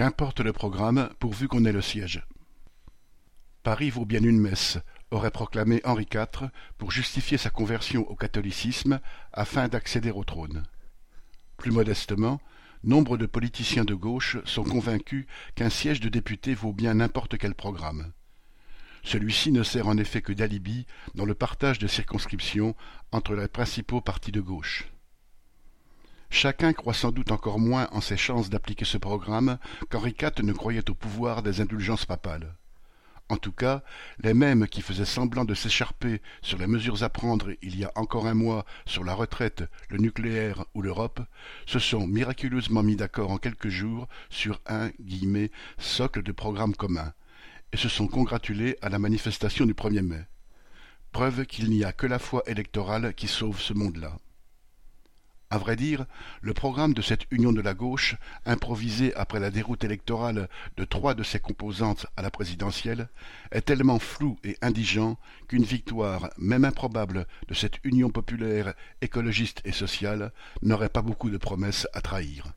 Qu'importe le programme, pourvu qu'on ait le siège. Paris vaut bien une messe, aurait proclamé Henri IV pour justifier sa conversion au catholicisme afin d'accéder au trône. Plus modestement, nombre de politiciens de gauche sont convaincus qu'un siège de député vaut bien n'importe quel programme. Celui-ci ne sert en effet que d'alibi dans le partage de circonscriptions entre les principaux partis de gauche. Chacun croit sans doute encore moins en ses chances d'appliquer ce programme qu'Henri IV ne croyait au pouvoir des indulgences papales. En tout cas, les mêmes qui faisaient semblant de s'écharper sur les mesures à prendre il y a encore un mois sur la retraite, le nucléaire ou l'Europe, se sont miraculeusement mis d'accord en quelques jours sur un socle de programme commun, et se sont congratulés à la manifestation du 1er mai. Preuve qu'il n'y a que la foi électorale qui sauve ce monde-là. À vrai dire, le programme de cette union de la gauche, improvisé après la déroute électorale de trois de ses composantes à la présidentielle, est tellement flou et indigent qu'une victoire, même improbable, de cette union populaire, écologiste et sociale n'aurait pas beaucoup de promesses à trahir.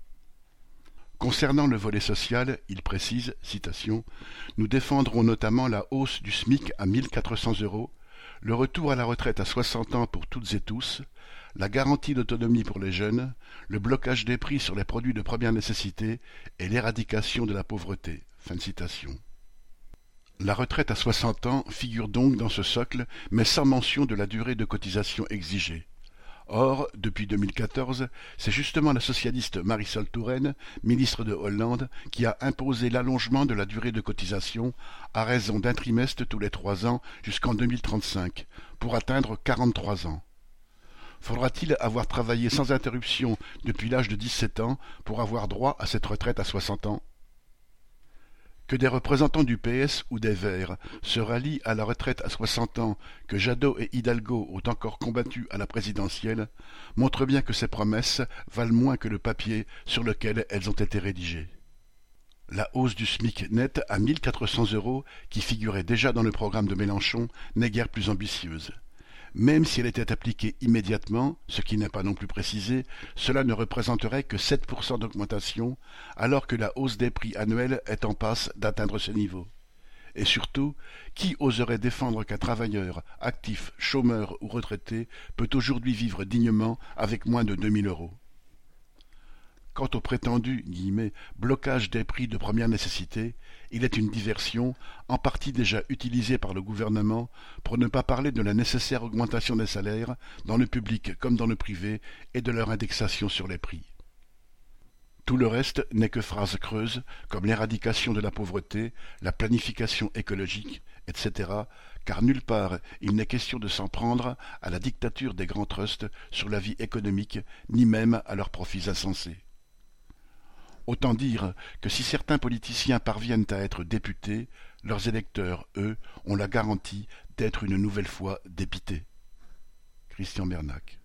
Concernant le volet social, il précise, citation, Nous défendrons notamment la hausse du SMIC à 1400 euros, le retour à la retraite à 60 ans pour toutes et tous, la garantie d'autonomie pour les jeunes, le blocage des prix sur les produits de première nécessité et l'éradication de la pauvreté. La retraite à 60 ans figure donc dans ce socle, mais sans mention de la durée de cotisation exigée. Or, depuis 2014, c'est justement la socialiste Marisol Touraine, ministre de Hollande, qui a imposé l'allongement de la durée de cotisation à raison d'un trimestre tous les trois ans jusqu'en 2035, pour atteindre 43 ans. Faudra-t-il avoir travaillé sans interruption depuis l'âge de dix-sept ans pour avoir droit à cette retraite à soixante ans? Que des représentants du PS ou des Verts se rallient à la retraite à soixante ans que Jadot et Hidalgo ont encore combattu à la présidentielle montre bien que ces promesses valent moins que le papier sur lequel elles ont été rédigées. La hausse du SMIC net à 1400 euros, qui figurait déjà dans le programme de Mélenchon, n'est guère plus ambitieuse. Même si elle était appliquée immédiatement, ce qui n'est pas non plus précisé, cela ne représenterait que 7% d'augmentation, alors que la hausse des prix annuels est en passe d'atteindre ce niveau. Et surtout, qui oserait défendre qu'un travailleur, actif, chômeur ou retraité, peut aujourd'hui vivre dignement avec moins de 2000 euros? Quant au prétendu blocage des prix de première nécessité, il est une diversion, en partie déjà utilisée par le gouvernement, pour ne pas parler de la nécessaire augmentation des salaires, dans le public comme dans le privé, et de leur indexation sur les prix. Tout le reste n'est que phrases creuses, comme l'éradication de la pauvreté, la planification écologique, etc., car nulle part il n'est question de s'en prendre à la dictature des grands trusts sur la vie économique, ni même à leurs profits insensés. Autant dire que si certains politiciens parviennent à être députés, leurs électeurs, eux, ont la garantie d'être une nouvelle fois dépités. Christian Bernac